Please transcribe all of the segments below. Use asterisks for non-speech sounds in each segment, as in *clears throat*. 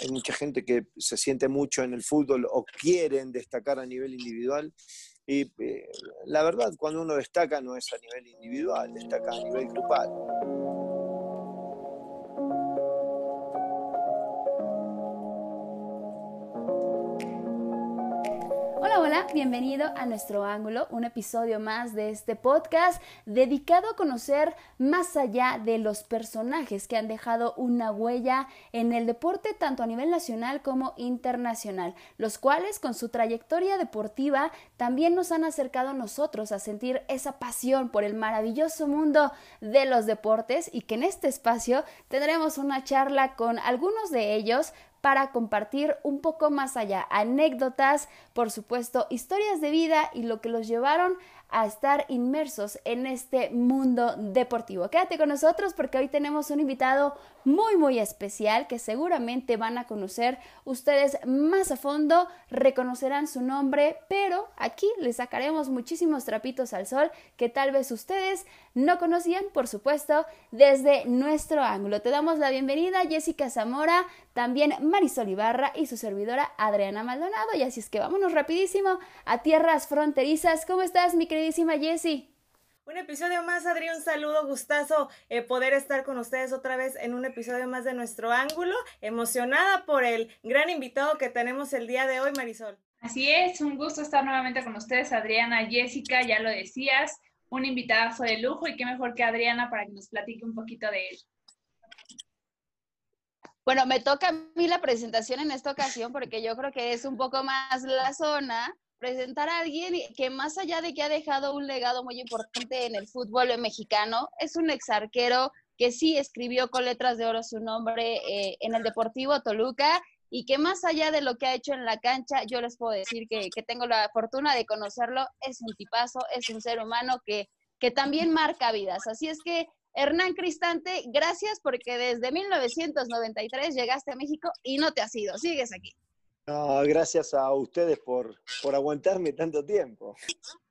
hay mucha gente que se siente mucho en el fútbol o quieren destacar a nivel individual. Y eh, la verdad, cuando uno destaca no es a nivel individual, destaca a nivel grupal. Hola, bienvenido a nuestro ángulo, un episodio más de este podcast dedicado a conocer más allá de los personajes que han dejado una huella en el deporte tanto a nivel nacional como internacional, los cuales con su trayectoria deportiva también nos han acercado a nosotros a sentir esa pasión por el maravilloso mundo de los deportes y que en este espacio tendremos una charla con algunos de ellos para compartir un poco más allá, anécdotas, por supuesto, historias de vida y lo que los llevaron a estar inmersos en este mundo deportivo. Quédate con nosotros porque hoy tenemos un invitado muy muy especial que seguramente van a conocer ustedes más a fondo, reconocerán su nombre, pero aquí les sacaremos muchísimos trapitos al sol que tal vez ustedes no conocían, por supuesto, desde nuestro ángulo. Te damos la bienvenida Jessica Zamora, también Marisol Ibarra y su servidora Adriana Maldonado. Y así es que vámonos rapidísimo a tierras fronterizas. ¿Cómo estás, mi queridísima Jessie? Un episodio más, Adri, un saludo, gustazo eh, poder estar con ustedes otra vez en un episodio más de nuestro ángulo. Emocionada por el gran invitado que tenemos el día de hoy, Marisol. Así es, un gusto estar nuevamente con ustedes, Adriana, Jessica, ya lo decías, un invitado de lujo y qué mejor que Adriana para que nos platique un poquito de él. Bueno, me toca a mí la presentación en esta ocasión porque yo creo que es un poco más la zona presentar a alguien que más allá de que ha dejado un legado muy importante en el fútbol mexicano, es un ex arquero que sí escribió con letras de oro su nombre eh, en el Deportivo Toluca y que más allá de lo que ha hecho en la cancha, yo les puedo decir que, tengo la fortuna de conocerlo, es un tipazo, es un ser humano que, que también marca vidas. Así es que, Hernán Cristante, gracias porque desde 1993 llegaste a México y no te has ido, sigues aquí. Gracias a ustedes por, por aguantarme tanto tiempo.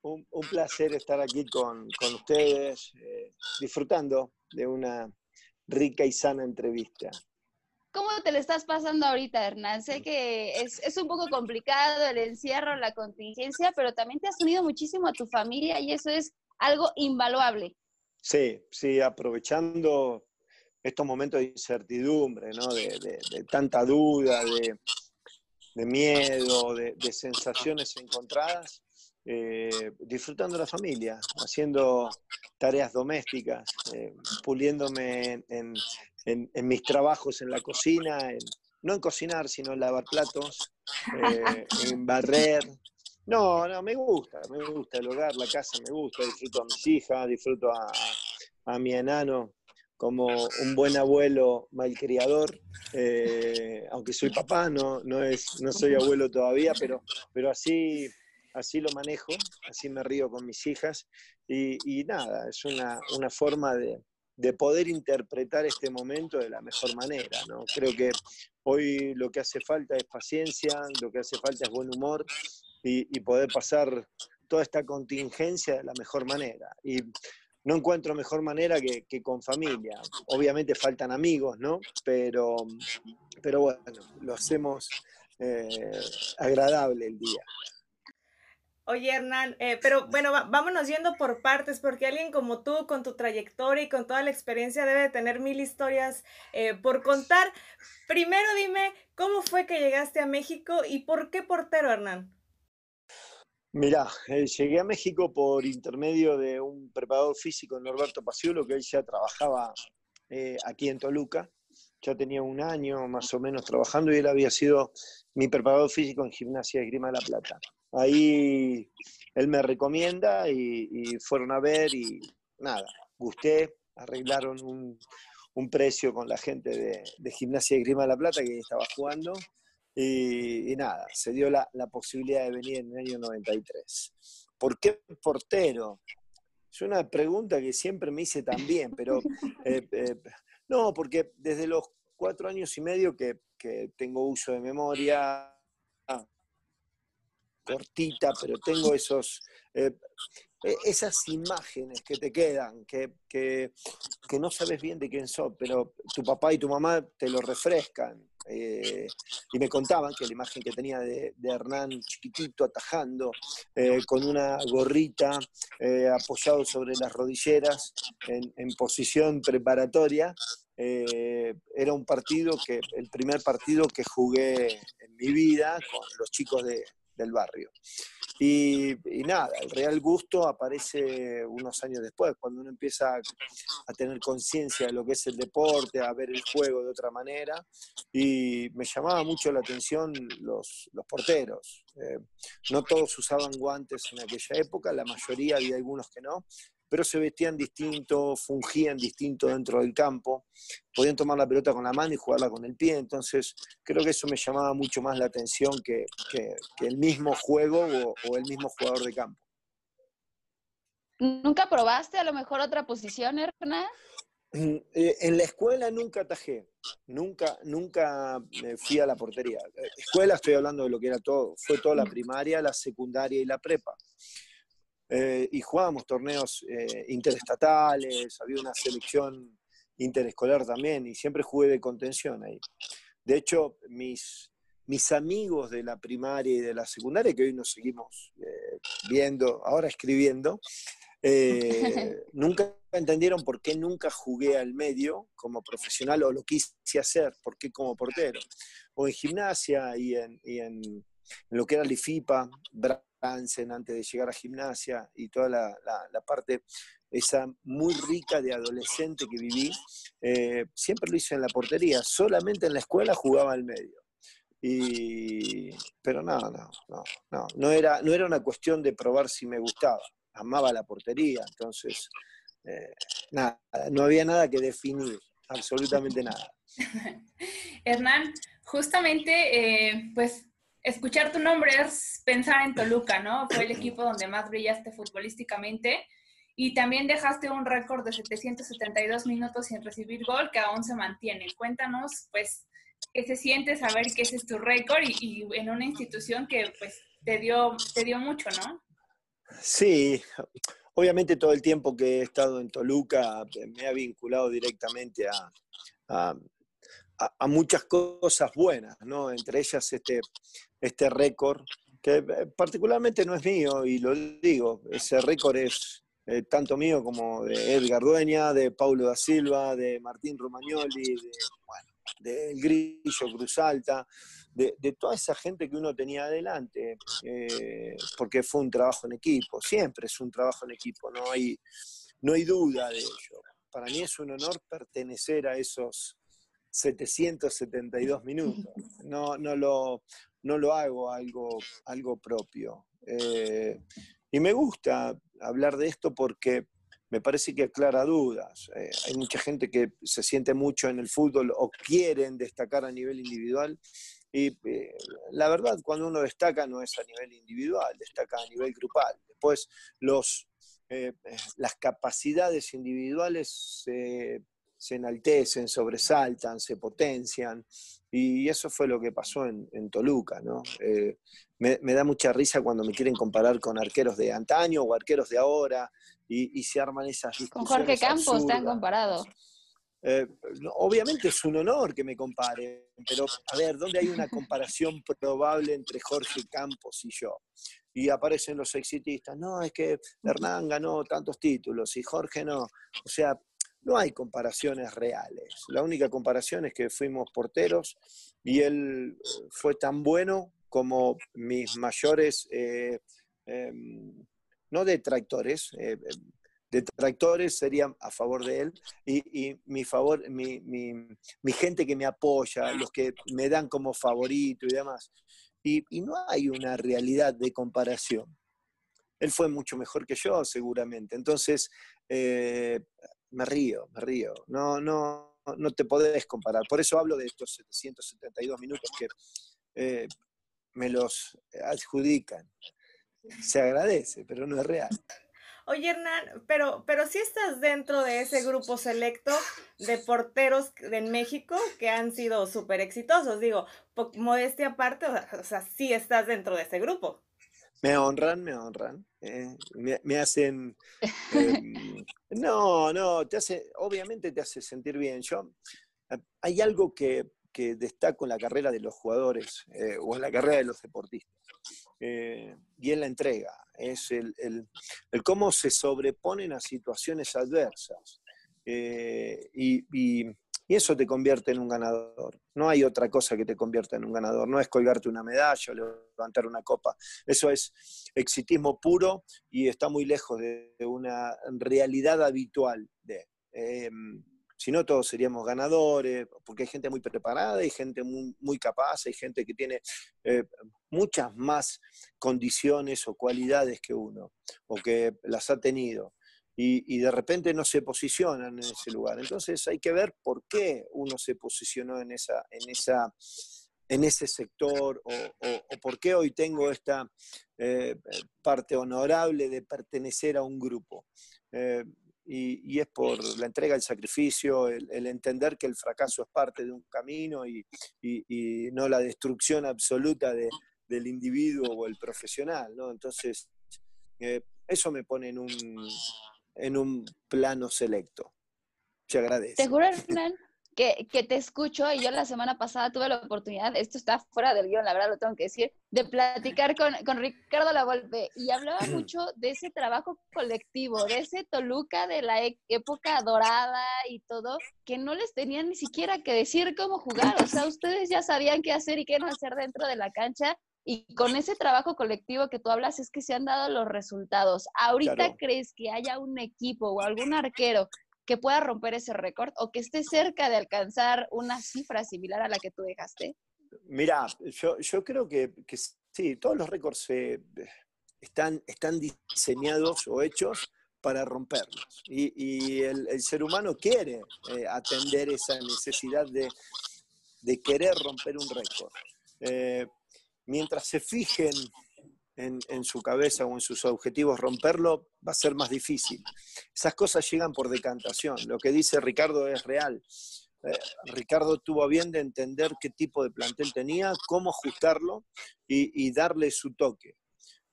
Un, placer estar aquí con, ustedes, eh, disfrutando de una rica y sana entrevista. ¿Cómo te le estás pasando ahorita, Hernán? Sé que es, es, un poco complicado el encierro, la contingencia, pero también te has unido muchísimo a tu familia y eso es algo invaluable. Sí, sí, aprovechando estos momentos de incertidumbre, ¿no? de, de tanta duda, de, de miedo, de, sensaciones encontradas, eh, disfrutando la familia, haciendo tareas domésticas, eh, puliéndome en, mis trabajos en la cocina, no en cocinar, sino en lavar platos, eh, en barrer. No, no, me gusta, me gusta el hogar, la casa, me gusta, disfruto a mis hijas, disfruto a, mi enano como un buen abuelo malcriador, aunque soy papá, no, no, es, no soy abuelo todavía, pero, pero así, así lo manejo, así me río con mis hijas y, nada, es una, forma de, poder interpretar este momento de la mejor manera. ¿no? Creo que hoy lo que hace falta es paciencia, lo que hace falta es buen humor y, poder pasar toda esta contingencia de la mejor manera. Y no encuentro mejor manera que, con familia. Obviamente faltan amigos, ¿no? Pero, pero bueno, lo hacemos eh, agradable el día. Oye, Hernán, eh, pero bueno, vámonos yendo por partes, porque alguien como tú, con tu trayectoria y con toda la experiencia, debe tener mil historias eh, por contar. Primero dime, ¿cómo fue que llegaste a México y por qué portero, Hernán? Mirá, eh, llegué a México por intermedio de un preparador físico, Norberto Paciolo, que él ya trabajaba aquí en Toluca. Ya tenía un año más o menos trabajando y él había sido mi preparador físico en Gimnasia de Grima de la Plata. Ahí él me recomienda y, fueron a ver y nada, gusté, arreglaron un, precio con la gente de, de Gimnasia de Grima de la Plata que estaba jugando y, nada, se dio la, posibilidad de venir en el año 93. ¿Por qué portero? Es una pregunta que siempre me hice también, pero *laughs* eh, eh, no, porque desde los cuatro años y medio que, tengo uso de memoria, cortita, pero tengo esos, eh, esas imágenes que te quedan, que, que, no sabes bien de quién son, pero tu papá y tu mamá te lo refrescan. eh, y me contaban que la imagen que tenía de, Hernán chiquitito atajando, eh, con una gorrita apoyado sobre las rodilleras en, posición preparatoria, era un partido que, el primer partido que jugué en mi vida con los chicos del barrio. Y, nada, el real gusto aparece unos años después, cuando uno empieza a, tener conciencia de lo que es el deporte, a ver el juego de otra manera. Y me llamaba mucho la atención los, los porteros. Eh, no todos usaban guantes en aquella época, la mayoría había algunos que no, pero se vestían distinto, fungían distinto dentro del campo, podían tomar la pelota con la mano y jugarla con el pie, entonces creo que eso me llamaba mucho más la atención que, el mismo juego o, el mismo jugador de campo. ¿Nunca probaste a lo mejor otra posición, Hernán? Mm, eh, en la escuela nunca atajé, nunca, nunca fui a la portería. Eh, escuela estoy hablando de lo que era todo, fue toda la primaria, la secundaria y la prepa. Eh, y jugábamos torneos eh, interestatales, había una selección interescolar también, y siempre jugué de contención ahí. De hecho, mis, mis amigos de la primaria y de la secundaria, que hoy nos seguimos eh, viendo, ahora escribiendo, *laughs* nunca entendieron por qué nunca jugué al medio como profesional o lo quise hacer, por qué como portero. O en gimnasia y en, y en, en lo que era el IFIPA, antes de llegar a gimnasia y toda la, parte esa muy rica de adolescente que viví, eh, siempre lo hice en la portería, solamente en la escuela jugaba al medio. Y, pero no, no, no, no, no era, no era una cuestión de probar si me gustaba, amaba la portería, entonces, eh, nada, no había nada que definir, absolutamente nada. *laughs* Hernán, justamente, eh, pues escuchar tu nombre es pensar en Toluca, ¿no? Fue el equipo donde más brillaste futbolísticamente y también dejaste un récord de 772 minutos sin recibir gol que aún se mantiene. Cuéntanos, pues, qué se siente saber que ese es tu récord y, en una institución que, pues, te dio, te dio mucho, ¿no? Sí, obviamente todo el tiempo que he estado en Toluca me ha vinculado directamente a, muchas cosas buenas, ¿no? Entre ellas este, este récord, que eh, particularmente no es mío, y lo digo, ese récord es eh, tanto mío como de Edgar Dueña, de Paulo da Silva, de Martín Romagnoli, de, bueno, de El Grillo Cruz Alta, de, toda esa gente que uno tenía adelante, eh, porque fue un trabajo en equipo, siempre es un trabajo en equipo, no hay, no hay duda de ello. Para mí es un honor pertenecer a esos 772 minutos. No, no, lo, no lo hago algo, algo propio. Eh, y me gusta hablar de esto porque me parece que aclara dudas. Eh, hay mucha gente que se siente mucho en el fútbol o quieren destacar a nivel individual. Y eh, la verdad, cuando uno destaca no es a nivel individual, destaca a nivel grupal. Después, los, las capacidades individuales se se enaltecen, sobresaltan, se potencian. Y eso fue lo que pasó en, Toluca, ¿no? Eh, me, da mucha risa cuando me quieren comparar con arqueros de antaño o arqueros de ahora y, se arman esas discusiones. Con Jorge Campos te han comparado. Eh, obviamente es un honor que me comparen, pero a ver, ¿dónde hay una comparación probable entre Jorge Campos y yo? Y aparecen los exitistas, no, es que Hernán ganó tantos títulos y Jorge no. O sea, no hay comparaciones reales. La única comparación es que fuimos porteros y él eh, fue tan bueno como mis mayores, eh, em, no detractores, eh, detractores serían a favor de él y, mi, favor, mi, mi, gente que me apoya, los que me dan como favorito y demás. Y, y no hay una realidad de comparación. Él fue mucho mejor que yo, seguramente. Entonces, me río, me río. No, no, no te podés comparar. Por eso hablo de estos 772 minutos que eh, me los adjudican. Se agradece, pero no es real. Oye, Hernán, pero, pero sí estás dentro de ese grupo selecto de porteros en México que han sido súper exitosos. Digo, modestia aparte, o sea, sí estás dentro de ese grupo. Me honran, me honran. Eh, me, hacen. Em, *laughs* no, no, te hace, obviamente te hace sentir bien. Yo, hay algo que, que destaco en la carrera de los jugadores eh, o en la carrera de los deportistas. Eh, y en la entrega, es el, cómo se sobreponen a situaciones adversas. Eh, y, eso te convierte en un ganador. No hay otra cosa que te convierta en un ganador. No es colgarte una medalla o levantar una copa. Eso es exitismo puro y está muy lejos de, una realidad habitual de. Si no, todos seríamos ganadores, porque hay gente muy preparada, hay gente muy, capaz, hay gente que tiene eh, muchas más condiciones o cualidades que uno, o que las ha tenido. Y, de repente no se posicionan en ese lugar. Entonces hay que ver por qué uno se posicionó en, esa, en, esa, en ese sector o, por qué hoy tengo esta eh, parte honorable de pertenecer a un grupo. Eh, y, es por la entrega, el sacrificio, el, entender que el fracaso es parte de un camino y, no la destrucción absoluta del individuo o el profesional, ¿no? Entonces, eh, eso me pone en un, en un plano selecto. Te agradezco. Te juro, Hernán, que, te escucho y yo la semana pasada tuve la oportunidad, esto está fuera del guion, la verdad lo tengo que decir, de platicar con, con Ricardo Lavolpe y hablaba mucho de ese trabajo colectivo, de ese Toluca de la e, época dorada y todo, que no les tenían ni siquiera que decir cómo jugar, o sea, ustedes ya sabían qué hacer y qué no hacer dentro de la cancha y con ese trabajo colectivo que tú hablas es que se han dado los resultados. ¿Ahorita crees que haya un equipo o algún arquero que pueda romper ese récord o que esté cerca de alcanzar una cifra similar a la que tú dejaste? Mira, yo, creo que, sí, todos los récords eh, están, están diseñados o hechos para romperlos. Y, el, ser humano quiere eh, atender esa necesidad de, querer romper un récord. Eh, mientras se fijen en, su cabeza o en sus objetivos romperlo, va a ser más difícil. Esas cosas llegan por decantación. Lo que dice Ricardo es real. Eh, Ricardo tuvo bien de entender qué tipo de plantel tenía, cómo ajustarlo y, darle su toque.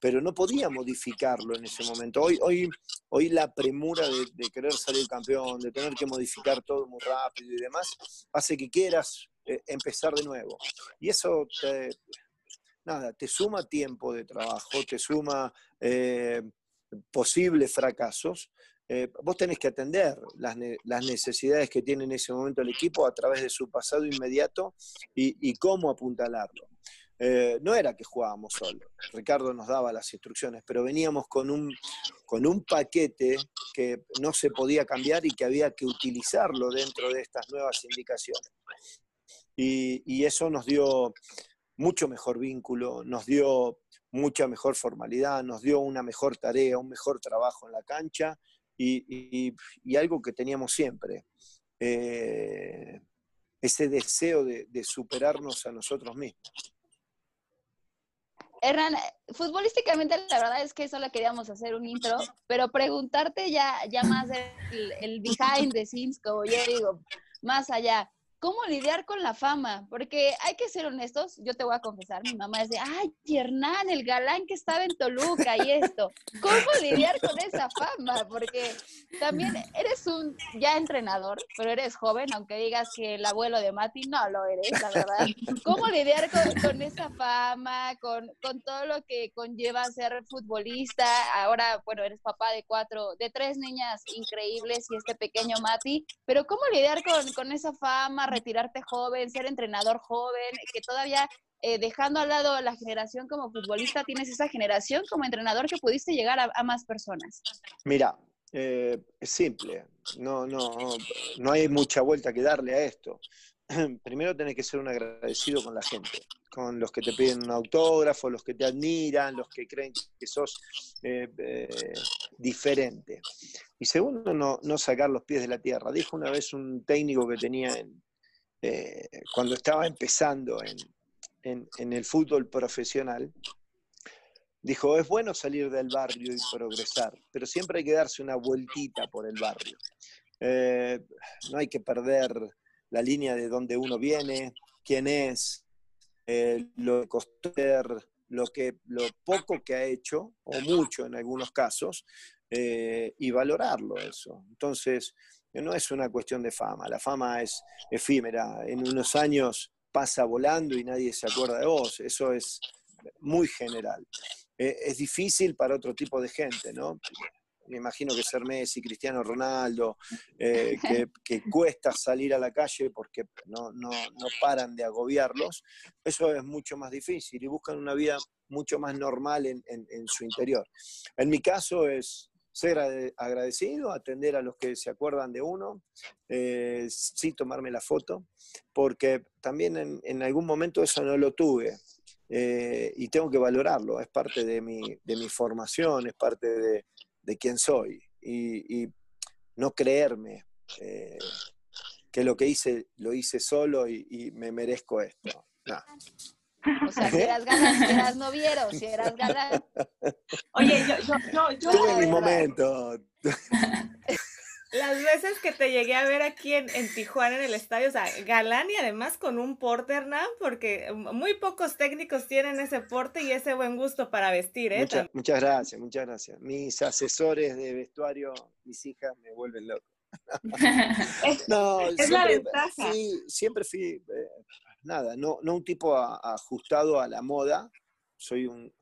Pero no podía modificarlo en ese momento. Hoy, hoy, hoy la premura de, querer salir campeón, de tener que modificar todo muy rápido y demás, hace que quieras eh, empezar de nuevo. Y eso te, nada, te suma tiempo de trabajo, te suma eh, posibles fracasos. Eh, vos tenés que atender las, necesidades que tiene en ese momento el equipo a través de su pasado inmediato y, cómo apuntalarlo. Eh, no era que jugábamos solo, Ricardo nos daba las instrucciones, pero veníamos con un, con un paquete que no se podía cambiar y que había que utilizarlo dentro de estas nuevas indicaciones. y eso nos dio, mucho mejor vínculo, nos dio mucha mejor formalidad, nos dio una mejor tarea, un mejor trabajo en la cancha y, algo que teníamos siempre, eh, ese deseo de, superarnos a nosotros mismos. Hernán, futbolísticamente la verdad es que solo queríamos hacer un intro, pero preguntarte ya, ya más el, el behind the scenes, como yo digo, más allá cómo lidiar con la fama, porque hay que ser honestos, yo te voy a confesar, mi mamá de, ay, Hernán, el galán que estaba en Toluca y esto, ¿cómo lidiar con esa fama? Porque también eres un ya entrenador, pero eres joven, aunque digas que el abuelo de Mati, no lo eres, la verdad. ¿Cómo lidiar con, esa fama, con, con, todo lo que conlleva ser futbolista? Ahora, bueno, eres papá de cuatro, de tres niñas increíbles y este pequeño Mati, pero ¿cómo lidiar con, con esa fama? Retirarte joven, ser entrenador joven, que todavía eh, dejando al lado la generación como futbolista, tienes esa generación como entrenador que pudiste llegar a, más personas? Mira, eh, es simple, no, no, no hay mucha vuelta que darle a esto. *clears throat* Primero tenés que ser un agradecido con la gente, con los que te piden un autógrafo, los que te admiran, los que creen que sos eh, diferente. Y segundo, no, no sacar los pies de la tierra. Dijo una vez un técnico que tenía en, eh, cuando estaba empezando en, el fútbol profesional, dijo, es bueno salir del barrio y progresar, pero siempre hay que darse una vueltita por el barrio. Eh, no hay que perder la línea de dónde uno viene, quién es, eh, lo que costó, lo, poco que ha hecho, o mucho en algunos casos, y valorarlo eso. Entonces, no es una cuestión de fama, la fama es efímera. En unos años pasa volando y nadie se acuerda de vos. Eso es muy general. Eh, es difícil para otro tipo de gente, ¿no? Me imagino que ser Messi, Cristiano Ronaldo, eh, que, cuesta salir a la calle porque no, no, no paran de agobiarlos, eso es mucho más difícil y buscan una vida mucho más normal en, en su interior. En mi caso es, ser agradecido, atender a los que se acuerdan de uno, eh, sí tomarme la foto, porque también en, algún momento eso no lo tuve eh, y tengo que valorarlo, es parte de mi, de mi formación, es parte de, de quién soy y, no creerme eh, que lo que hice lo hice solo y, me merezco esto. O sea, si eras galán, si eras noviero, si eras galán. Oye, yo, yo, yo, yo Tuve mi momento. Las veces que te llegué a ver aquí en, en, Tijuana, en el estadio, o sea, galán y además con un porte, Hernán, porque muy pocos técnicos tienen ese porte y ese buen gusto para vestir, ¿eh? muchas gracias, muchas gracias. Mis asesores de vestuario, mis hijas, me vuelven loco. *laughs* no, es la ventaja. Sí, siempre fui, eh, nada, no, no un tipo ajustado a la moda, soy un,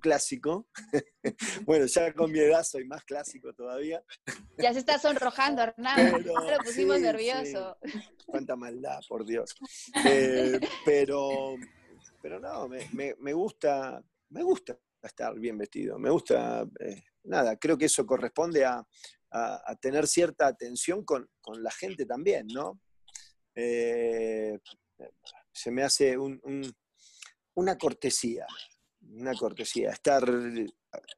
clásico. *laughs* bueno, ya con mi edad soy más clásico todavía. Ya se está sonrojando, Hernán. Pero, lo pusimos nervioso. Cuánta maldad, por Dios. Eh, pero, pero no, me, gusta, me gusta estar bien vestido. Me gusta, eh, nada, creo que eso corresponde a, tener cierta atención con, la gente también, ¿no? Eh, se me hace una cortesía, una cortesía, estar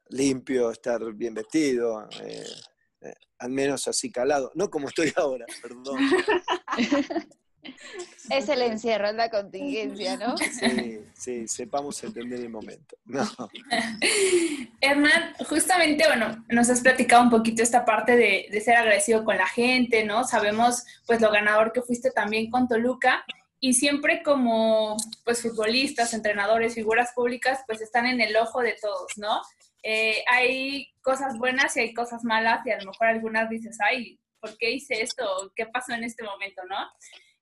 limpio, estar bien vestido, eh, eh, al menos así calado, no como estoy ahora, perdón. *laughs* Es el encierro, es la contingencia, ¿no? Sí, sí, sepamos entender el momento. No. Hernán, justamente, bueno, nos has platicado un poquito esta parte de, de, ser agradecido con la gente, ¿no? Sabemos, pues, lo ganador que fuiste también con Toluca y siempre como pues futbolistas, entrenadores, figuras públicas, pues están en el ojo de todos, ¿no? Eh, hay cosas buenas y hay cosas malas y a lo mejor algunas dices, ay, ¿por qué hice esto? ¿Qué pasó en este momento, no?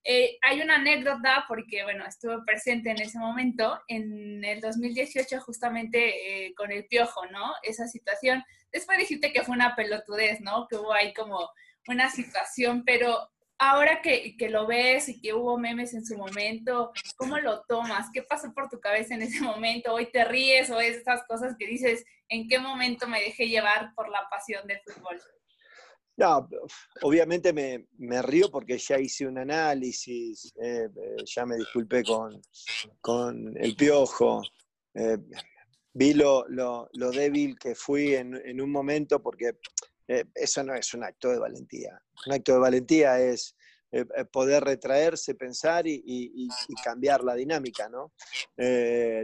Eh, hay una anécdota porque, bueno, estuve presente en ese momento, en el 2018 justamente eh, con el piojo, ¿no? Esa situación. Después dijiste que fue una pelotudez, ¿no? Que hubo ahí como una situación, pero ahora que, lo ves y que hubo memes en su momento, ¿cómo lo tomas? ¿Qué pasó por tu cabeza en ese momento? ¿Hoy te ríes o es esas cosas que dices, ¿en qué momento me dejé llevar por la pasión del fútbol? No, obviamente me, río porque ya hice un análisis, eh, ya me disculpé con, con el piojo, eh, vi lo, débil que fui en, un momento porque eh, eso no es un acto de valentía. Un acto de valentía es eh, eh, poder retraerse, pensar y, cambiar la dinámica, ¿no?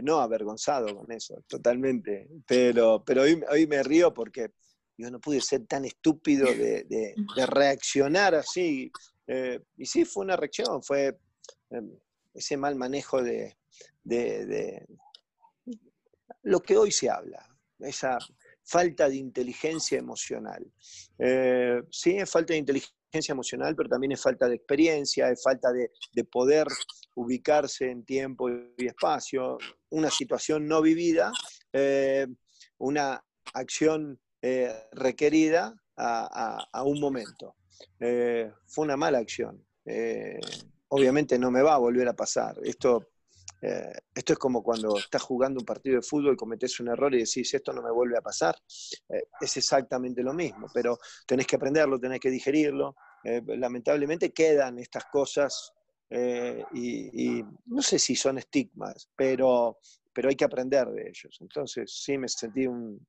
no avergonzado con eso, totalmente. Pero, pero hoy, me río porque yo no pude ser tan estúpido de, reaccionar así. y sí, fue una reacción, fue em, ese mal manejo de, de lo que hoy se habla, esa falta de inteligencia emocional. Eh, sí, es falta de inteligencia emocional, pero también es falta de experiencia, es falta de, poder ubicarse en tiempo y espacio, una situación no vivida, eh, una acción eh, requerida a, un momento. fue una mala acción. obviamente no me va a volver a pasar. Esto eh, esto es como cuando estás jugando un partido de fútbol y cometes un error y decís, esto no me vuelve a pasar. Eh, es exactamente lo mismo, pero tenés que aprenderlo, tenés que digerirlo. Eh, lamentablemente quedan estas cosas y, no sé si son estigmas, pero, pero hay que aprender de ellos. Entonces sí me sentí un,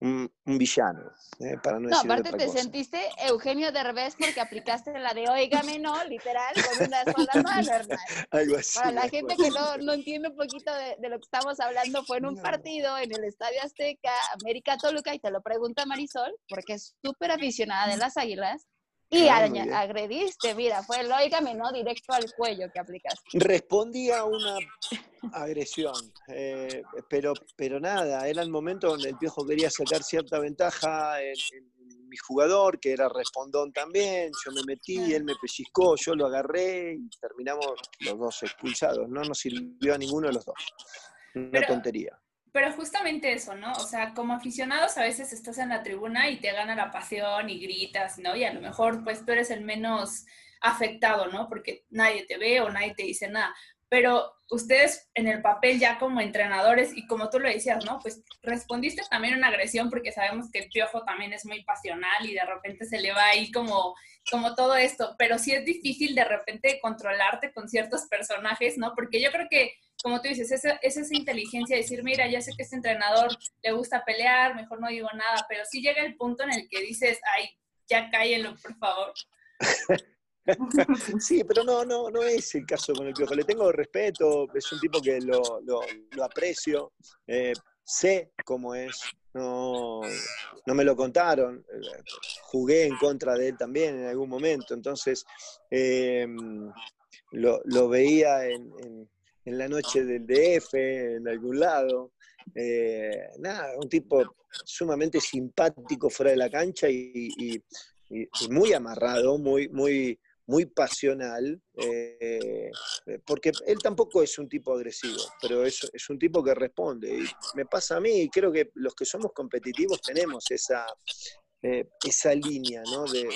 un, villano, eh, para no, no aparte te sentiste Eugenio Derbez porque aplicaste la de oígame, no, literal, con una sola *laughs* mano. Algo así. Para la gente que no, no entiende un poquito de, lo que estamos hablando, fue en un partido en el Estadio Azteca, América Toluca, y te lo pregunta Marisol, porque es súper aficionada de las águilas, y ah, agrediste, mira, fue oígame, ¿no? Directo al cuello que aplicaste. Respondí a una agresión, eh, pero, pero nada, era el momento donde el Piojo quería sacar cierta ventaja en, mi jugador, que era respondón también, yo me metí, él me pellizcó, yo lo agarré y terminamos los dos expulsados. No nos sirvió a ninguno de los dos. Una tontería. Pero justamente eso, ¿no? O sea, como aficionados a veces estás en la tribuna y te gana la pasión y gritas, ¿no? Y a lo mejor pues tú eres el menos afectado, ¿no? Porque nadie te ve o nadie te dice nada pero ustedes en el papel ya como entrenadores y como tú lo decías, ¿no? Pues respondiste también una agresión porque sabemos que el piojo también es muy pasional y de repente se le va ahí como, como todo esto, pero sí es difícil de repente controlarte con ciertos personajes, ¿no? Porque yo creo que, como tú dices, esa, es esa inteligencia de decir, mira, ya sé que este entrenador le gusta pelear, mejor no digo nada, pero sí llega el punto en el que dices, ay, ya cállelo, por favor. *laughs* sí, pero no, no, no es el caso con el Piojo. Le tengo respeto, es un tipo que lo, aprecio, eh, sé cómo es, no, no, me lo contaron, jugué en contra de él también en algún momento, entonces em, lo, veía en, la noche del DF, en algún lado. Eh, nada, un tipo sumamente simpático fuera de la cancha y, muy amarrado, muy, muy, muy pasional, eh, porque él tampoco es un tipo agresivo, pero es, es, un tipo que responde. Y me pasa a mí, y creo que los que somos competitivos tenemos esa, eh, esa línea ¿no? de,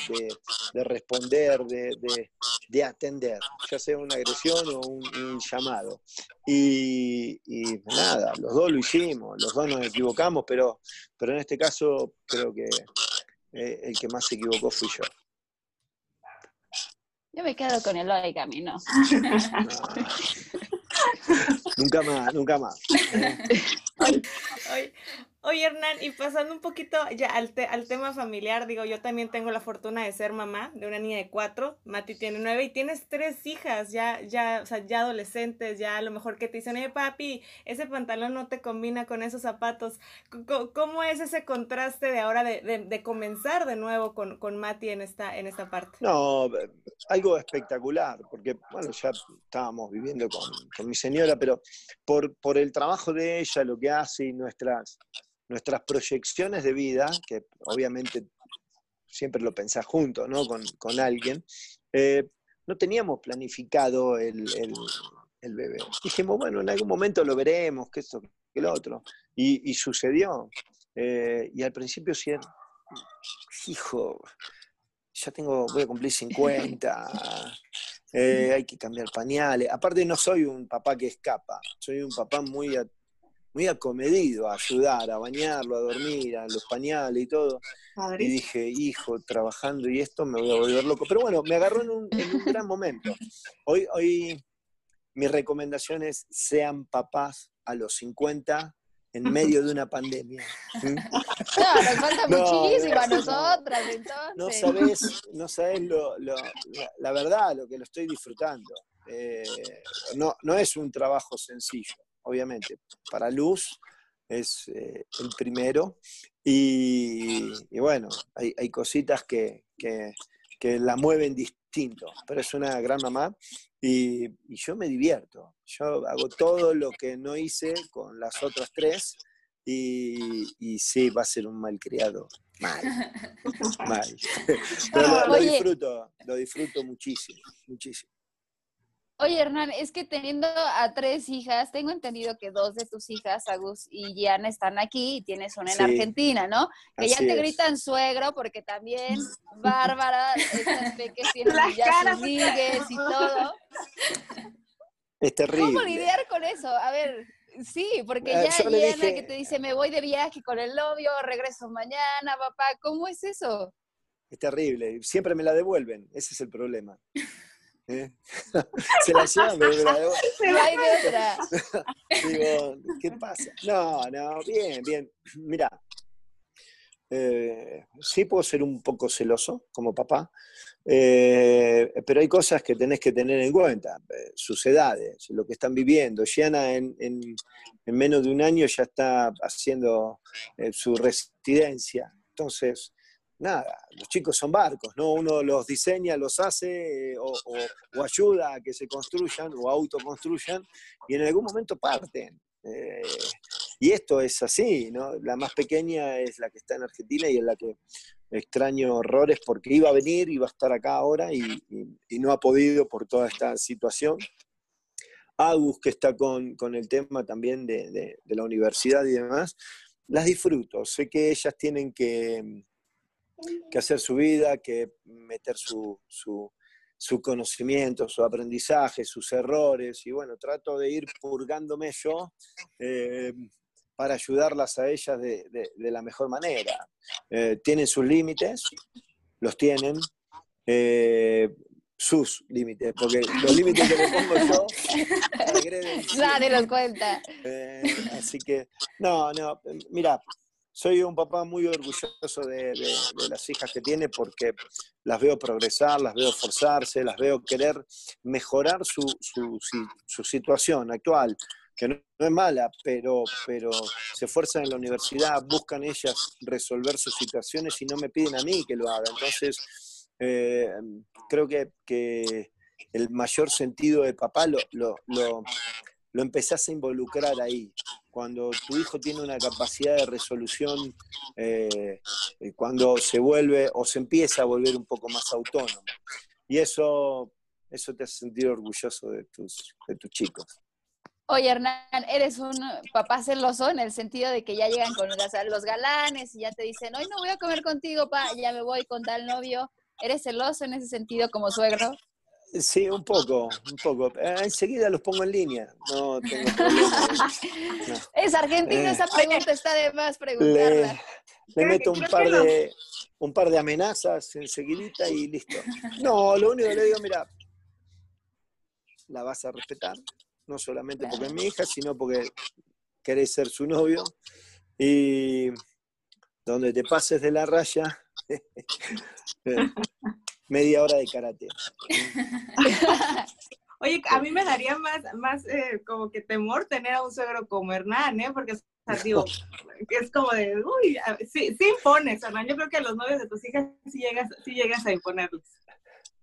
responder, de, atender, ya sea una agresión o un, llamado. Y, nada, los dos lo hicimos, los dos nos equivocamos, pero, pero en este caso creo que eh, el que más se equivocó fui yo. Yo me quedo con el Oigami, *laughs* no. nunca más, nunca más. Oye, Hernán, y pasando un poquito ya al, al, tema familiar, digo, yo también tengo la fortuna de ser mamá de una niña de cuatro, Mati tiene nueve y tienes tres hijas, ya, ya, o sea, ya adolescentes, ya a lo mejor que te dicen, oye papi, ese pantalón no te combina con esos zapatos. ¿Cómo, es ese contraste de ahora de, de, comenzar de nuevo con, con, Mati en esta, en esta parte? No, algo espectacular, porque bueno, ya estábamos viviendo con, con mi señora, pero por, por el trabajo de ella, lo que hace y nuestras nuestras proyecciones de vida, que obviamente siempre lo pensás junto, ¿no? Con, alguien, eh, no teníamos planificado el, bebé. Dijimos, bueno, en algún momento lo veremos, que esto, que lo otro. Y, sucedió. Eh, y al principio sí, hijo, ya tengo, voy a cumplir 50, eh, hay que cambiar pañales. Aparte no soy un papá que escapa, soy un papá muy muy acomedido a ayudar, a bañarlo, a dormir, a los pañales y todo. Y dije, hijo, trabajando y esto me voy a volver loco. Pero bueno, me agarró en un, gran momento. Hoy, hoy mi recomendación es sean papás a los 50 en *laughs* medio de una pandemia. No, nos falta muchísimo a nosotras, entonces. No sabes, no sabes lo, la, verdad, lo que lo estoy disfrutando. Eh, no, no es un trabajo sencillo obviamente. Para Luz es eh, el primero. Y, bueno, hay, cositas que, la mueven distinto, pero es una gran mamá y, yo me divierto. Yo hago todo lo que no hice con las otras tres y, sí, va a ser un mal criado. *laughs* Mal. mal. *laughs* Pero lo disfruto, lo disfruto muchísimo, muchísimo. Oye, Hernán, es que teniendo a tres hijas, tengo entendido que dos de tus hijas, Agus y Gianna, están aquí y tienes una en Argentina, ¿no? Que ya te gritan suegro porque también *laughs* Bárbara, estas peques tienen ya sus ligues y todo. Es terrible. ¿Cómo lidiar con eso? A ver, sí, porque ya Gianna que te dice, me voy de viaje con el novio, regreso mañana, papá, ¿cómo es eso? Es terrible, siempre me la devuelven, ese es el problema. ¿Eh? *laughs* Se la llevan, pero No *laughs* hay de otra. *laughs* Digo, ¿qué pasa? No, no, bien, bien. *clears throat* Mira, eh, sí puedo ser un poco celoso como papá, eh, pero hay cosas que tenés que tener en cuenta, sus edades, lo que están viviendo. Gianna en, en, en menos de un año ya está haciendo su residencia, entonces nada, los chicos son barcos, ¿no? Uno los diseña, los hace eh, o, ayuda a que se construyan o autoconstruyan y en algún momento parten. Eh, y esto es así, ¿no? La más pequeña es la que está en Argentina y es la que extraño horrores porque iba a venir, iba a estar acá ahora y, no ha podido por toda esta situación. Agus, que está con, el tema también de, la universidad y demás, las disfruto. Sé que ellas tienen que, que hacer su vida, que meter su, su, conocimiento, su aprendizaje, sus errores, y bueno, trato de ir purgándome yo eh, para ayudarlas a ellas de, la mejor manera. Eh, tienen sus límites, los tienen, eh, sus límites, porque los límites que le pongo yo *laughs* Nadie los cuenta. Así que, no, no, mira, soy un papá muy orgulloso de, las hijas que tiene porque las veo progresar, las veo forzarse, las veo querer mejorar su, su, su situación actual que no, es mala, pero, pero se esfuerzan en la universidad, buscan ellas resolver sus situaciones y no me piden a mí que lo haga. Entonces, eh, creo que, que, el mayor sentido de papá lo, lo, lo, empezás a involucrar ahí. Cuando tu hijo tiene una capacidad de resolución, eh, cuando se vuelve o se empieza a volver un poco más autónomo. Y eso, eso te hace sentir orgulloso de tus, de tus chicos. Oye, Hernán, eres un papá celoso en el sentido de que ya llegan con los galanes y ya te dicen, hoy no voy a comer contigo, pa, ya me voy con tal novio. ¿Eres celoso en ese sentido como suegro? Sí, un poco, un poco. Eh, enseguida los pongo en línea. No tengo *laughs* Es argentino, esa pregunta está de más preguntarla. Le, meto un par, de, un par de amenazas enseguidita y listo. No, lo único que le digo, mira, la vas a respetar, no solamente porque es mi hija, sino porque querés ser su novio. Y donde te pases de la raya, *laughs* media hora de karate. *laughs* Oye, a mí me daría más, más eh, como que temor tener a un suegro como Hernán, ¿eh? Porque *laughs* es como de, uy, sí, sí impones, Hernán. Yo creo que a los novios de tus hijas sí llegas, sí llegas a imponerles.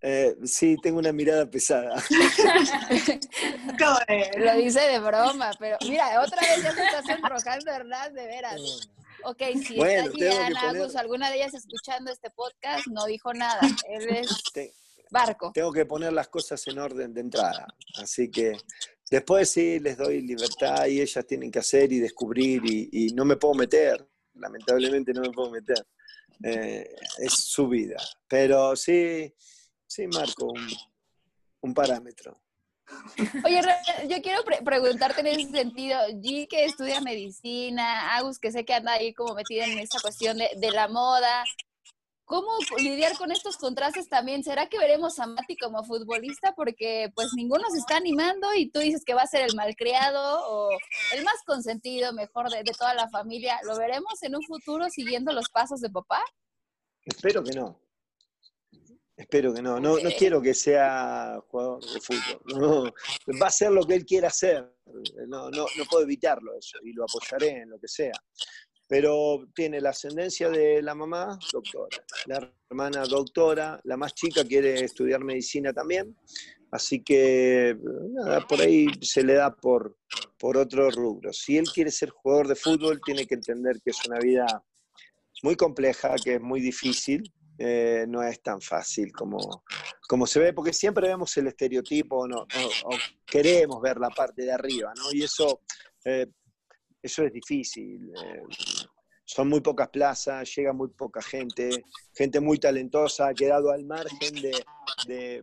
Eh, sí, tengo una mirada pesada. *laughs* Lo dice de broma, pero mira, otra vez ya se está sonrojando Hernán, de veras. Ok, si está Diana, Agus, alguna de ellas escuchando este podcast, no dijo nada. Él es barco. Tengo que poner las cosas en orden de entrada. Así que después sí les doy libertad y ellas tienen que hacer y descubrir y, no me puedo meter. Lamentablemente no me puedo meter. Eh, es su vida. Pero sí, Sí, marco un, parámetro. Oye, yo quiero preguntarte en ese sentido, G que estudia medicina, Agus que sé que anda ahí como metida en esta cuestión de, la moda, ¿cómo lidiar con estos contrastes también? ¿Será que veremos a Mati como futbolista? Porque pues ninguno se está animando y tú dices que va a ser el malcriado o el más consentido, mejor de toda la familia. ¿Lo veremos en un futuro siguiendo los pasos de papá? Espero que no. Espero que no. no. No quiero que sea jugador de fútbol. *laughs* va a ser lo que él quiera hacer. No, no, no puedo evitarlo eso y lo apoyaré en lo que sea. Pero tiene la ascendencia de la mamá, doctora. La hermana, doctora. La más chica quiere estudiar medicina también. Así que nada, por ahí se le da por, por otro rubro. Si él quiere ser jugador de fútbol, tiene que entender que es una vida muy compleja, que es muy difícil, eh, no es tan fácil como, como se ve, porque siempre vemos el estereotipo no, o, queremos ver la parte de arriba, ¿no? Y eso, eh, eso es difícil. Eh, son muy pocas plazas, llega muy poca gente, gente muy talentosa, ha quedado al margen de,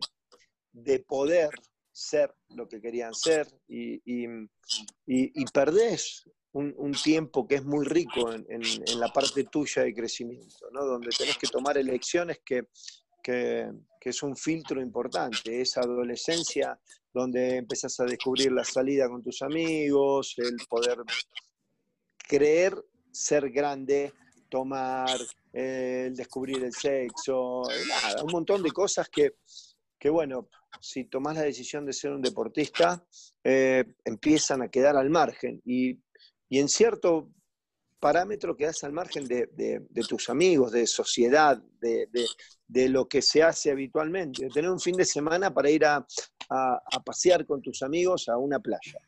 de, poder ser lo que querían ser y, y, y perdés un, tiempo que es muy rico en, la parte tuya de crecimiento, ¿no? donde tenés que tomar elecciones que, que, es un filtro importante, esa adolescencia donde empezás a descubrir la salida con tus amigos, el poder creer ser grande, tomar, el descubrir el sexo, un montón de cosas que, que bueno, si tomás la decisión de ser un deportista, eh, empiezan a quedar al margen. Y y en cierto parámetro quedas al margen de, tus amigos, de sociedad, de, lo que se hace habitualmente, de tener un fin de semana para ir a, pasear con tus amigos a una playa.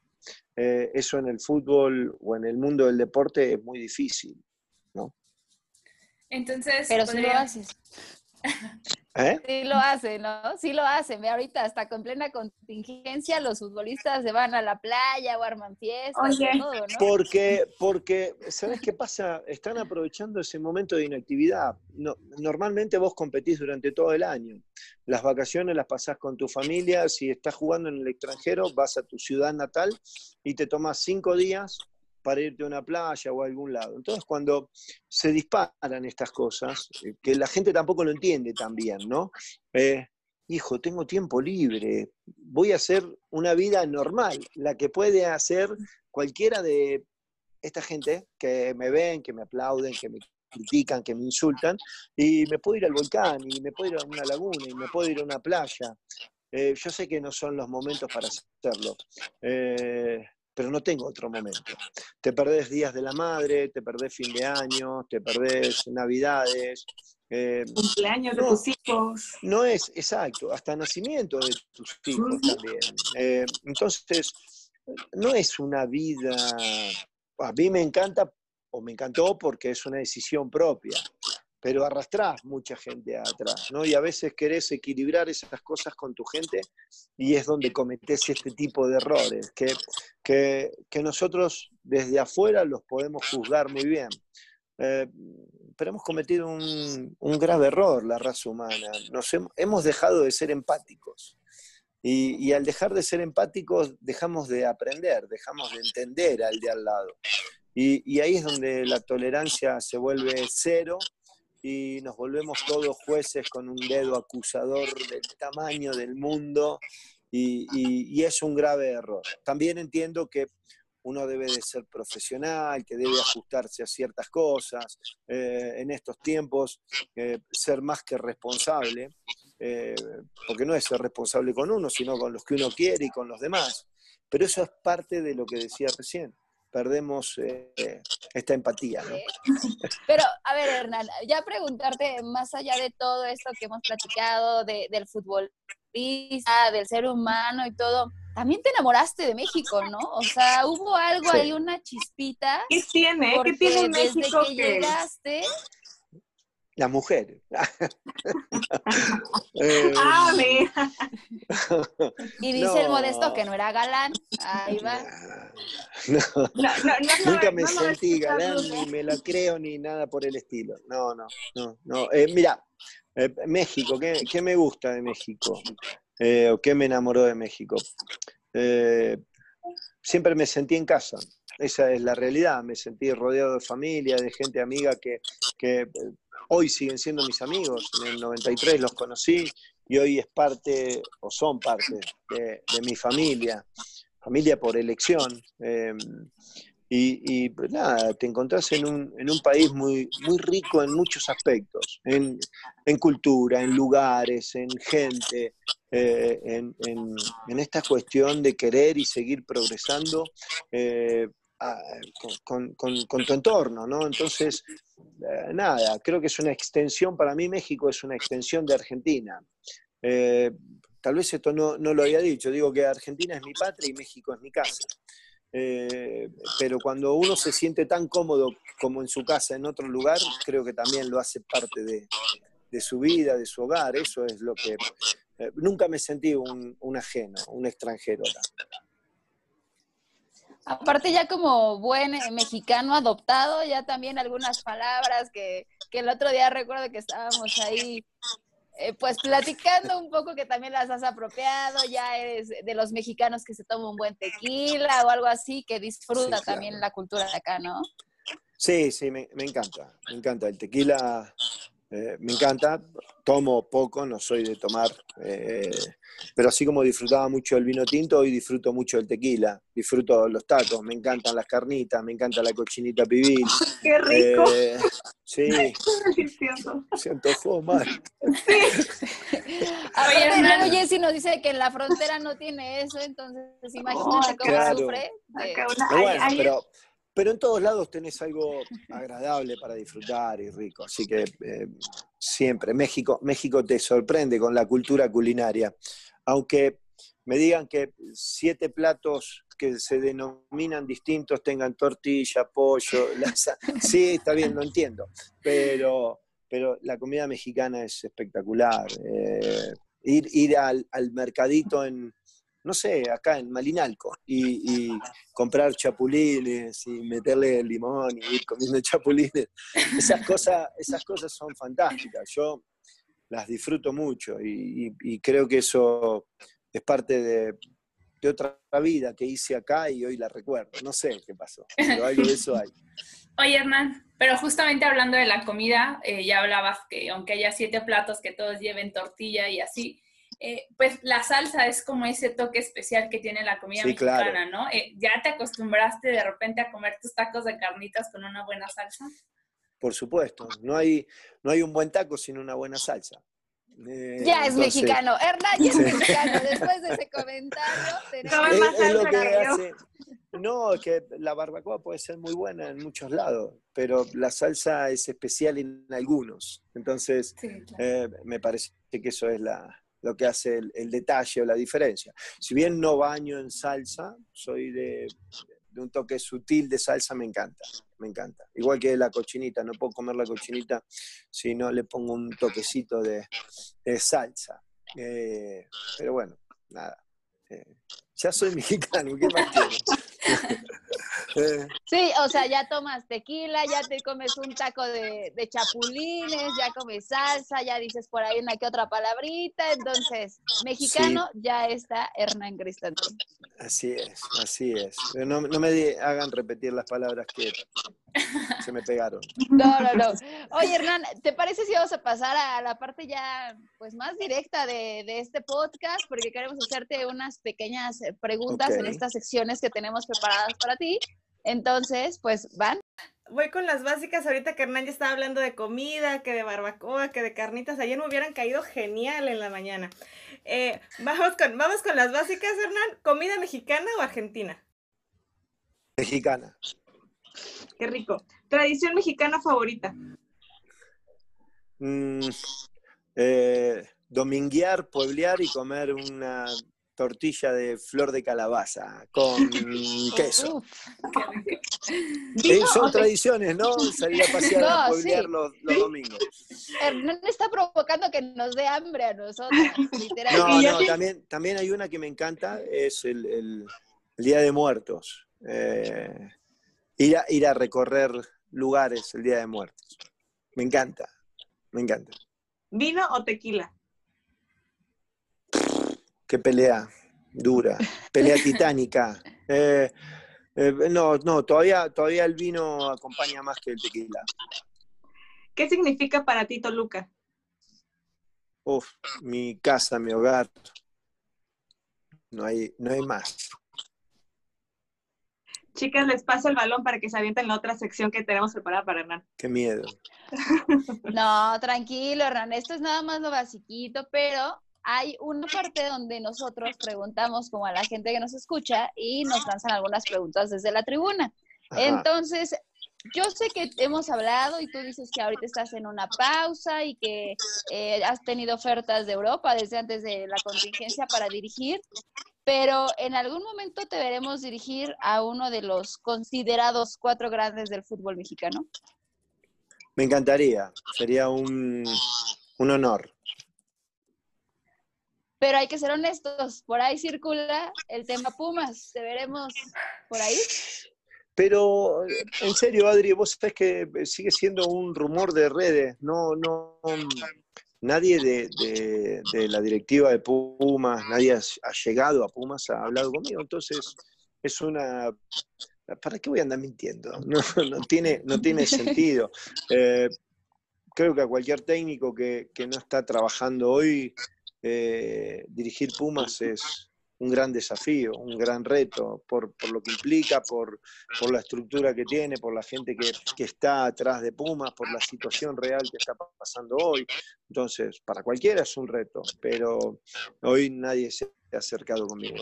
Eh, eso en el fútbol o en el mundo del deporte es muy difícil, ¿no? Entonces, pero sí lo haces. *laughs* ¿Eh? Sí lo hace, ¿no? Sí lo hace. Ve, ahorita hasta con plena contingencia los futbolistas se van a la playa o arman fiestas y todo, ¿no? Porque, porque, ¿sabes qué pasa? Están aprovechando ese momento de inactividad. No, normalmente vos competís durante todo el año. Las vacaciones las pasás con tu familia. Si estás jugando en el extranjero, vas a tu ciudad natal y te tomas cinco días para irte a una playa o a algún lado. Entonces, cuando se disparan estas cosas, eh, que la gente tampoco lo entiende tan bien, ¿no? Eh, hijo, tengo tiempo libre, voy a hacer una vida normal, la que puede hacer cualquiera de esta gente que me ven, que me aplauden, que me critican, que me insultan, y me puedo ir al volcán, y me puedo ir a una laguna, y me puedo ir a una playa. Eh, yo sé que no son los momentos para hacerlo pero no tengo otro momento. Te perdés días de la madre, te perdés fin de año, te perdés navidades. Eh, Cumpleaños de tus hijos. No es, exacto, hasta nacimiento de tus hijos también. Eh, entonces, no es una vida, a mí me encanta o me encantó porque es una decisión propia pero arrastrás mucha gente atrás, ¿no? Y a veces querés equilibrar esas cosas con tu gente y es donde cometés este tipo de errores, que, que, nosotros desde afuera los podemos juzgar muy bien. Eh, pero hemos cometido un, un, grave error, la raza humana. Nos hemos dejado de ser empáticos. Y, y, al dejar de ser empáticos, dejamos de aprender, dejamos de entender al de al lado. Y, y ahí es donde la tolerancia se vuelve cero y nos volvemos todos jueces con un dedo acusador del tamaño del mundo y, es un grave error. También entiendo que uno debe de ser profesional, que debe ajustarse a ciertas cosas, eh, en estos tiempos eh, ser más que responsable, eh, porque no es ser responsable con uno, sino con los que uno quiere y con los demás. Pero eso es parte de lo que decía recién perdemos eh, esta empatía. ¿no? *laughs* Pero, a ver, Hernán, ya preguntarte, más allá de todo esto que hemos platicado, de, del futbolista, del ser humano y todo, también te enamoraste de México, ¿no? O sea, hubo algo ahí, una chispita. ¿Qué tiene? ¿Qué tiene México desde que, que llegaste? La mujer. *laughs* Eh, ah, mira. Y *laughs* dice el modesto que no era galán. Ahí va. Nunca me sentí galán, ni me la creo, ni nada por el estilo. No, no, no. no. Eh, mira, eh, México, ¿qué, ¿qué, me gusta de México? ¿O qué me enamoró de México? siempre me sentí en casa. Esa es la realidad. Me sentí rodeado de familia, de gente amiga que, que hoy siguen siendo mis amigos, en el 93 los conocí y hoy es parte o son parte de, mi familia, familia por elección. Em, y, pues nada, te encontrás en un, en un, país muy, muy rico en muchos aspectos, en, cultura, en lugares, en gente, eh, en, en, esta cuestión de querer y seguir progresando eh, con, tu entorno, ¿no? Entonces, eh, nada, creo que es una extensión, para mí México es una extensión de Argentina. Eh, tal vez esto no, no, lo había dicho, digo que Argentina es mi patria y México es mi casa. Eh, pero cuando uno se siente tan cómodo como en su casa en otro lugar, creo que también lo hace parte de, de su vida, de su hogar. Eso es lo que... nunca me sentí un, un ajeno, un extranjero. Aparte ya como buen eh, mexicano adoptado, ya también algunas palabras que, el otro día recuerdo que estábamos ahí eh, pues platicando un poco que también las has apropiado, ya eres de los mexicanos que se toma un buen tequila o algo así, que disfruta también la cultura de acá, ¿no? Sí, sí, me, me encanta, me encanta. El tequila eh, me encanta, tomo poco, no soy de tomar, eh, pero así como disfrutaba mucho el vino tinto, hoy disfruto mucho el tequila, disfruto los tacos, me encantan las carnitas, me encanta la cochinita pibil. *laughs* ¡Qué rico! Eh, sí. *laughs* Se antojó mal. A *laughs* ver, hermano Jessy nos dice que en la frontera no tiene eso, entonces imagínate cómo sufre. bueno, pero pero en todos lados tenés algo agradable para disfrutar y rico. Así que eh, siempre, México, México te sorprende con la cultura culinaria. Aunque me digan que siete platos que se denominan distintos tengan tortilla, pollo. *laughs* sí, está bien, lo entiendo. Pero, pero la comida mexicana es espectacular. Eh, ir ir al, mercadito en, no sé, acá en Malinalco, y, comprar chapulines y meterle limón y ir comiendo *laughs* chapulines. Esas cosas, esas cosas son fantásticas. Yo las disfruto mucho y creo que eso es parte de, de otra vida que hice acá y hoy la recuerdo. No sé qué pasó, pero algo de eso hay. *laughs* Oye, Hernán, pero justamente hablando de la comida, eh, ya hablabas que aunque haya siete platos que todos lleven tortilla y así, eh, pues la salsa es como ese toque especial que tiene la comida mexicana, ¿no? Eh, ¿Ya te acostumbraste de repente a comer tus tacos de carnitas con una buena salsa? Por supuesto, no hay, no hay un buen taco sin una buena salsa. Eh, ya es mexicano. Hernán ya es mexicano. *laughs* Después de ese comentario, tenemos... No, es que la barbacoa puede ser muy buena en muchos lados, pero la salsa es especial en algunos. Entonces, eh, me parece que eso es la, lo que hace el, detalle o la diferencia. Si bien no baño en salsa, soy de, de un toque sutil de salsa me encanta, me encanta. Igual que la cochinita, no puedo comer la cochinita si no le pongo un toquecito de, salsa. Eh, pero bueno, nada. Eh, ya soy *laughs* mexicano, ¿qué más quiero? *laughs* Sí, o sea, ya tomas tequila, ya te comes un taco de, chapulines, ya comes salsa, ya dices por ahí una que otra palabrita, entonces, mexicano ya está Hernán Cristante. Así es, así es. No, no me hagan repetir las palabras que se me pegaron. *laughs* No, no, no. Oye, Hernán, ¿te parece si vamos a pasar a la parte ya pues más directa de, este podcast? Porque queremos hacerte unas pequeñas preguntas en estas secciones que tenemos preparadas para ti. Entonces, pues van. Voy con las básicas ahorita que Hernán ya estaba hablando de comida, que de barbacoa, que de carnitas. Ayer me hubieran caído genial en la mañana. Eh, vamos, con, vamos con las básicas, Hernán. ¿Comida mexicana o argentina? Mexicana. Qué rico. ¿Tradición mexicana favorita? Mm, eh, dominguear, pueblear y comer una tortilla de flor de calabaza con *laughs* queso. son tradiciones, ¿no? *laughs* Salir a pasear a pueblear los, domingos. Hernán está provocando que nos dé hambre a nosotros, *laughs* No, no, también, también hay una que me encanta, es el, Día de Muertos. Eh, ir, a, ir a recorrer lugares el Día de Muertos. Me encanta, me encanta. ¿Vino o tequila? Qué pelea dura, pelea titánica. *laughs* Eh, eh, no, no, todavía, todavía el vino acompaña más que el tequila. ¿Qué significa para ti Toluca? Uf, mi casa, mi hogar. No hay, no hay más. Chicas, les paso el balón para que se avienten la otra sección que tenemos preparada para Hernán. Qué miedo. *laughs* No, tranquilo, Hernán. Esto es nada más lo basiquito, pero hay una parte donde nosotros preguntamos como a la gente que nos escucha y nos lanzan algunas preguntas desde la tribuna. Entonces, yo sé que hemos hablado y tú dices que ahorita estás en una pausa y que eh, has tenido ofertas de Europa desde antes de la contingencia para dirigir, pero en algún momento te veremos dirigir a uno de los considerados cuatro grandes del fútbol mexicano. Me encantaría, sería un, un honor. Pero hay que ser honestos, por ahí circula el tema Pumas, te veremos por ahí. Pero, en serio, Adri, vos sabés que sigue siendo un rumor de redes, no, no, nadie de, la directiva de Pumas, nadie ha, llegado a Pumas, ha hablado conmigo, entonces es una... ¿Para qué voy a andar mintiendo? No, no tiene, no tiene sentido. Eh, creo que a cualquier técnico que, que no está trabajando hoy eh, dirigir Pumas es un gran desafío, un gran reto, por, lo que implica, por, la estructura que tiene, por la gente que, está atrás de Pumas, por la situación real que está pasando hoy. Entonces, para cualquiera es un reto, pero hoy nadie se ha acercado conmigo.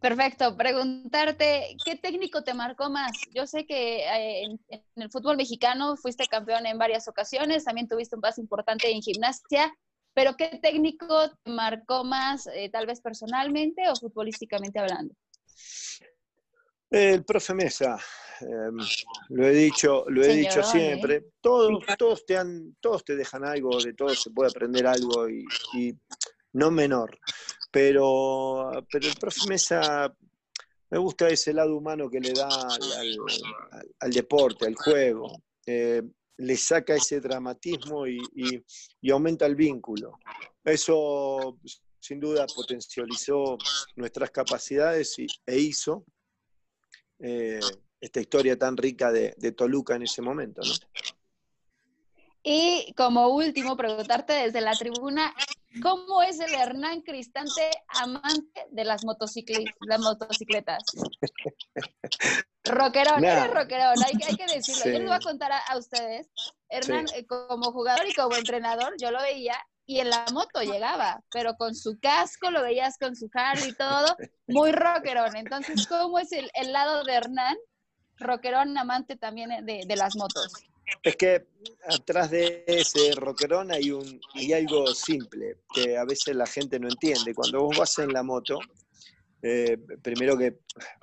Perfecto. Preguntarte, ¿qué técnico te marcó más? Yo sé que eh, en, en, el fútbol mexicano fuiste campeón en varias ocasiones, también tuviste un paso importante en gimnasia. Pero ¿qué técnico te marcó más, eh, tal vez personalmente o futbolísticamente hablando? El profe Mesa, em, lo he dicho, lo he dicho siempre. Todos, todos te han, todos te dejan algo, de todos se puede aprender algo y, no menor. Pero, pero el profe Mesa me gusta ese lado humano que le da al, deporte, al juego. Eh, le saca ese dramatismo y, aumenta el vínculo. Eso sin duda potencializó nuestras capacidades y, e hizo eh, esta historia tan rica de, Toluca en ese momento. Y como último, preguntarte desde la tribuna, ¿cómo es el Hernán Cristante amante de las, las motocicletas? Rockerón, eres rockerón, hay, que decirlo. Yo les voy a contar a, ustedes. Hernán, eh, como jugador y como entrenador, yo lo veía y en la moto llegaba, pero con su casco, lo veías con su Harley y todo, muy rockerón. Entonces, ¿cómo es el, lado de Hernán, rockerón amante también de, las motos? Es que atrás de ese rockerón hay, un, hay algo simple que a veces la gente no entiende. Cuando vos vas en la moto, eh, primero que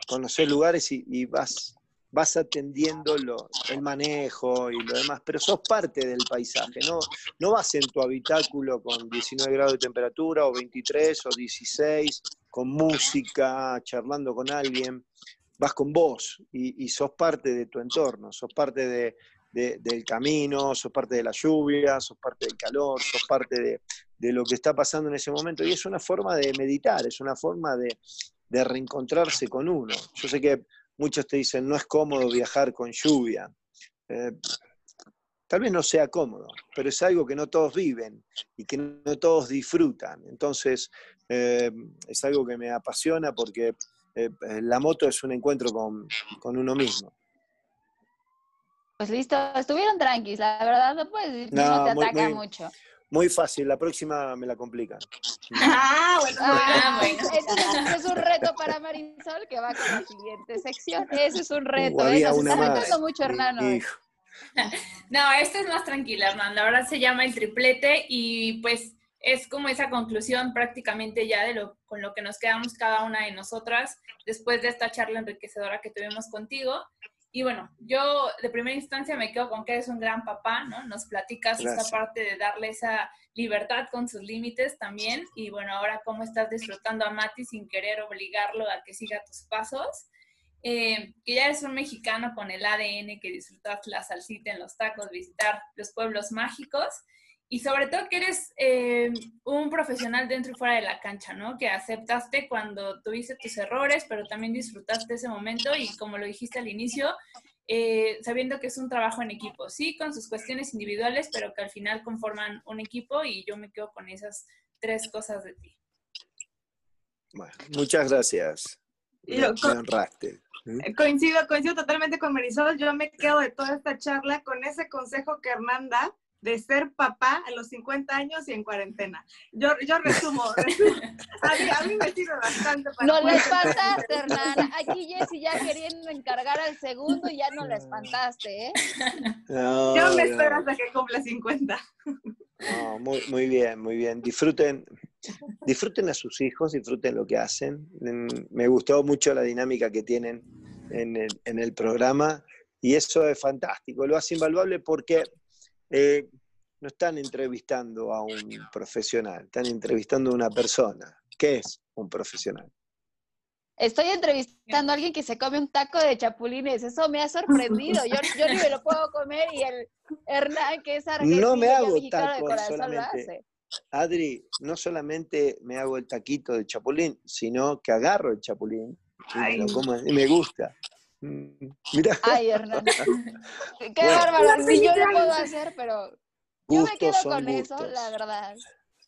conocer lugares y, vas, vas atendiendo el manejo y lo demás, pero sos parte del paisaje, ¿no? no vas en tu habitáculo con 19 grados de temperatura o 23 o 16, con música, charlando con alguien, vas con vos y, sos parte de tu entorno, sos parte del camino, sos parte de la lluvia, sos parte del calor, sos parte de, lo que está pasando en ese momento. Y es una forma de meditar, es una forma de, reencontrarse con uno. Yo sé que muchos te dicen, no es cómodo viajar con lluvia. Eh, tal vez no sea cómodo, pero es algo que no todos viven y que no todos disfrutan. Entonces, eh, es algo que me apasiona porque eh, la moto es un encuentro con, uno mismo. Pues listo, estuvieron tranquilos, la verdad no puedes decir que no, te ataca mucho. Muy fácil, la próxima me la complican. *laughs* Ah, bueno, ah, bueno. es un reto para Marisol que va con la siguiente sección. Ese es un reto. Uh, ¿eh? Nos mucho, Hernán. *laughs* No, esta es más tranquila, Hernán. La verdad se llama el triplete y pues es como esa conclusión prácticamente ya de lo con lo que nos quedamos cada una de nosotras después de esta charla enriquecedora que tuvimos contigo. Y bueno, yo de primera instancia me quedo con que eres un gran papá, ¿no? Nos platicas esta parte de darle esa libertad con sus límites también. Y bueno, ahora cómo estás disfrutando a Mati sin querer obligarlo a que siga tus pasos. Eh, que ya eres un mexicano con el ADN que disfrutas la salsita en los tacos, visitar los pueblos mágicos y sobre todo que eres eh, un profesional dentro y fuera de la cancha, ¿no? Que aceptaste cuando tuviste tus errores, pero también disfrutaste ese momento y como lo dijiste al inicio, eh, sabiendo que es un trabajo en equipo, sí, con sus cuestiones individuales, pero que al final conforman un equipo y yo me quedo con esas tres cosas de ti. Bueno, muchas gracias. Me, honraste. ¿Mm? Coincido, coincido totalmente con Marisol. Yo me quedo de toda esta charla con ese consejo que Hernán da de ser papá a los 50 años y en cuarentena. Yo, yo resumo, *laughs* A, mí, me sirve bastante para... No le espantaste, Hernán. Aquí Jessy ya queriendo encargar al segundo y ya no le espantaste, ¿eh? yo me espero hasta que cumpla 50. No, muy, muy bien, muy bien. Disfruten, disfruten a sus hijos, disfruten lo que hacen. Me gustó mucho la dinámica que tienen en el, en el programa y eso es fantástico. Lo hace invaluable porque eh, no están entrevistando a un profesional, están entrevistando a una persona. ¿Qué es un profesional? Estoy entrevistando a alguien que se come un taco de chapulines. Eso me ha sorprendido. Yo, yo ni me lo puedo comer y el Hernán, que es argentino, no me hago tacos solamente. Adri, no solamente me hago el taquito de chapulín, sino que agarro el chapulín y me gusta. Mira. Ay, Hernán. *laughs* Qué bárbaro. Si yo lo puedo hacer, pero yo me quedo con eso, la verdad.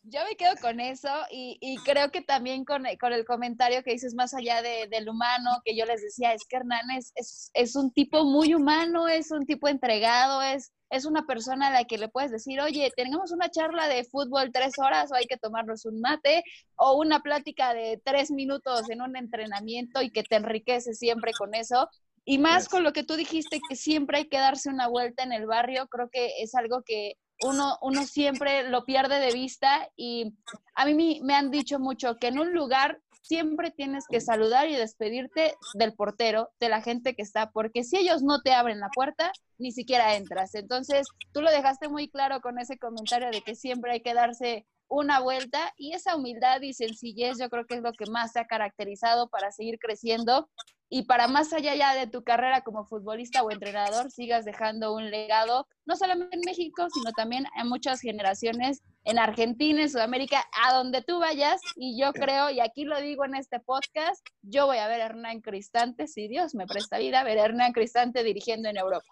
Yo me quedo con eso y, creo que también con, el comentario que dices más allá del humano, que yo les decía, es que Hernán es, es, un tipo muy humano, es un tipo entregado, es, es una persona a la que le puedes decir, oye, tenemos una charla de fútbol tres horas o hay que tomarnos un mate o una plática de tres minutos en un entrenamiento y que te enriquece siempre con eso. Y más con lo que tú dijiste, que siempre hay que darse una vuelta en el barrio, creo que es algo que uno, uno siempre lo pierde de vista y a mí me han dicho mucho que en un lugar siempre tienes que saludar y despedirte del portero, de la gente que está, porque si ellos no te abren la puerta, ni siquiera entras. Entonces, tú lo dejaste muy claro con ese comentario de que siempre hay que darse una vuelta y esa humildad y sencillez yo creo que es lo que más te ha caracterizado para seguir creciendo y para más allá ya de tu carrera como futbolista o entrenador, sigas dejando un legado, no solamente en México, sino también en muchas generaciones en Argentina, en Sudamérica, a donde tú vayas. Y yo creo, y aquí lo digo en este podcast, yo voy a ver a Hernán Cristante, si Dios me presta vida, ver a Hernán Cristante dirigiendo en Europa.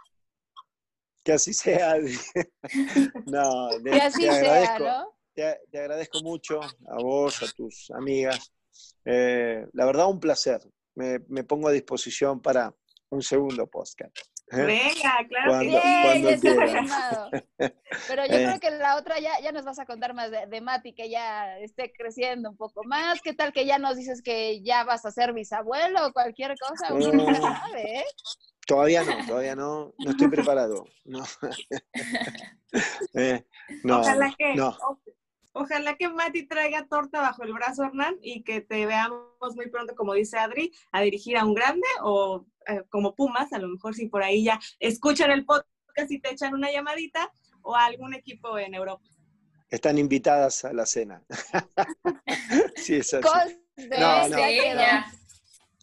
Que así sea. *laughs* no, que así sea, ¿no? Te, agradezco mucho a vos, a tus amigas. Eh, la verdad, un placer me, me pongo a disposición para un segundo podcast. ¿eh? Venga, claro que sí. *laughs* Pero yo creo eh. que la otra ya, ya nos vas a contar más de, de, Mati, que ya esté creciendo un poco más. ¿Qué tal que ya nos dices que ya vas a ser bisabuelo o cualquier cosa? Mm. ¿eh? Todavía no, todavía no, no estoy preparado. No. *laughs* *laughs* no, Ojalá que, no. Ojalá que Mati traiga torta bajo el brazo, Hernán, y que te veamos muy pronto, como dice Adri, a dirigir a un grande o eh, como Pumas, a lo mejor si por ahí ya escuchan el podcast y te echan una llamadita, o a algún equipo en Europa. Están invitadas a la cena. *laughs* sí, es así. No, no,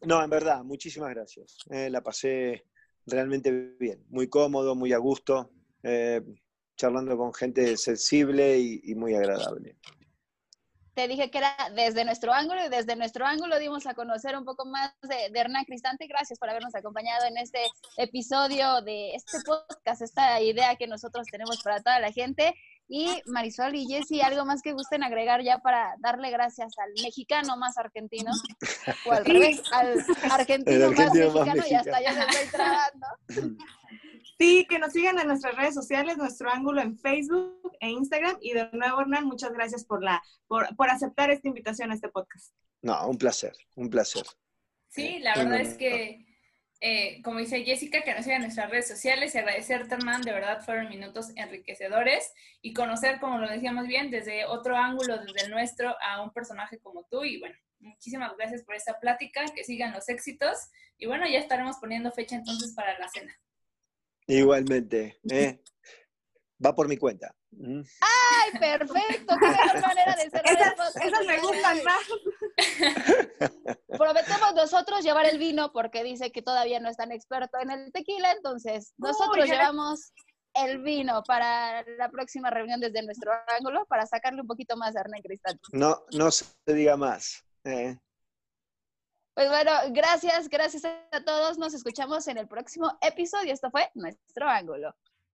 no, en verdad, muchísimas gracias. Eh, la pasé realmente bien, muy cómodo, muy a gusto. Eh, charlando con gente sensible y, muy agradable. Te dije que era desde nuestro ángulo y desde nuestro ángulo dimos a conocer un poco más de, Hernán Cristante. Gracias por habernos acompañado en este episodio de este podcast, esta idea que nosotros tenemos para toda la gente. Y Marisol y Jessy, ¿algo más que gusten agregar ya para darle gracias al mexicano más argentino? O al *laughs* revés, al argentino, más, mexicano, y hasta ya me estoy trabando. *laughs* Sí, que nos sigan en nuestras redes sociales, nuestro ángulo en Facebook e Instagram. Y de nuevo, Hernán, muchas gracias por, la, por, aceptar esta invitación a este podcast. No, un placer, un placer. Sí, la verdad es que, eh, como dice Jessica, que nos sigan en nuestras redes sociales y agradecerte, Hernán, de verdad fueron minutos enriquecedores y conocer, como lo decíamos bien, desde otro ángulo, desde el nuestro, a un personaje como tú. Y bueno, muchísimas gracias por esta plática, que sigan los éxitos. Y bueno, ya estaremos poniendo fecha entonces para la cena. Igualmente. *laughs* ¿eh? Va por mi cuenta. Mm. ¡Ay, perfecto! ¡Qué mejor *laughs* manera de cerrar esas, esas me gustan más. *laughs* Prometemos nosotros llevar el vino porque dice que todavía no es tan experto en el tequila, entonces nosotros llevamos el vino para la próxima reunión desde nuestro ángulo para sacarle un poquito más de Hernán Cristal. No, no se diga más. ¿eh? Pues bueno, gracias, gracias a todos. Nos escuchamos en el próximo episodio. Esto fue Nuestro Ángulo.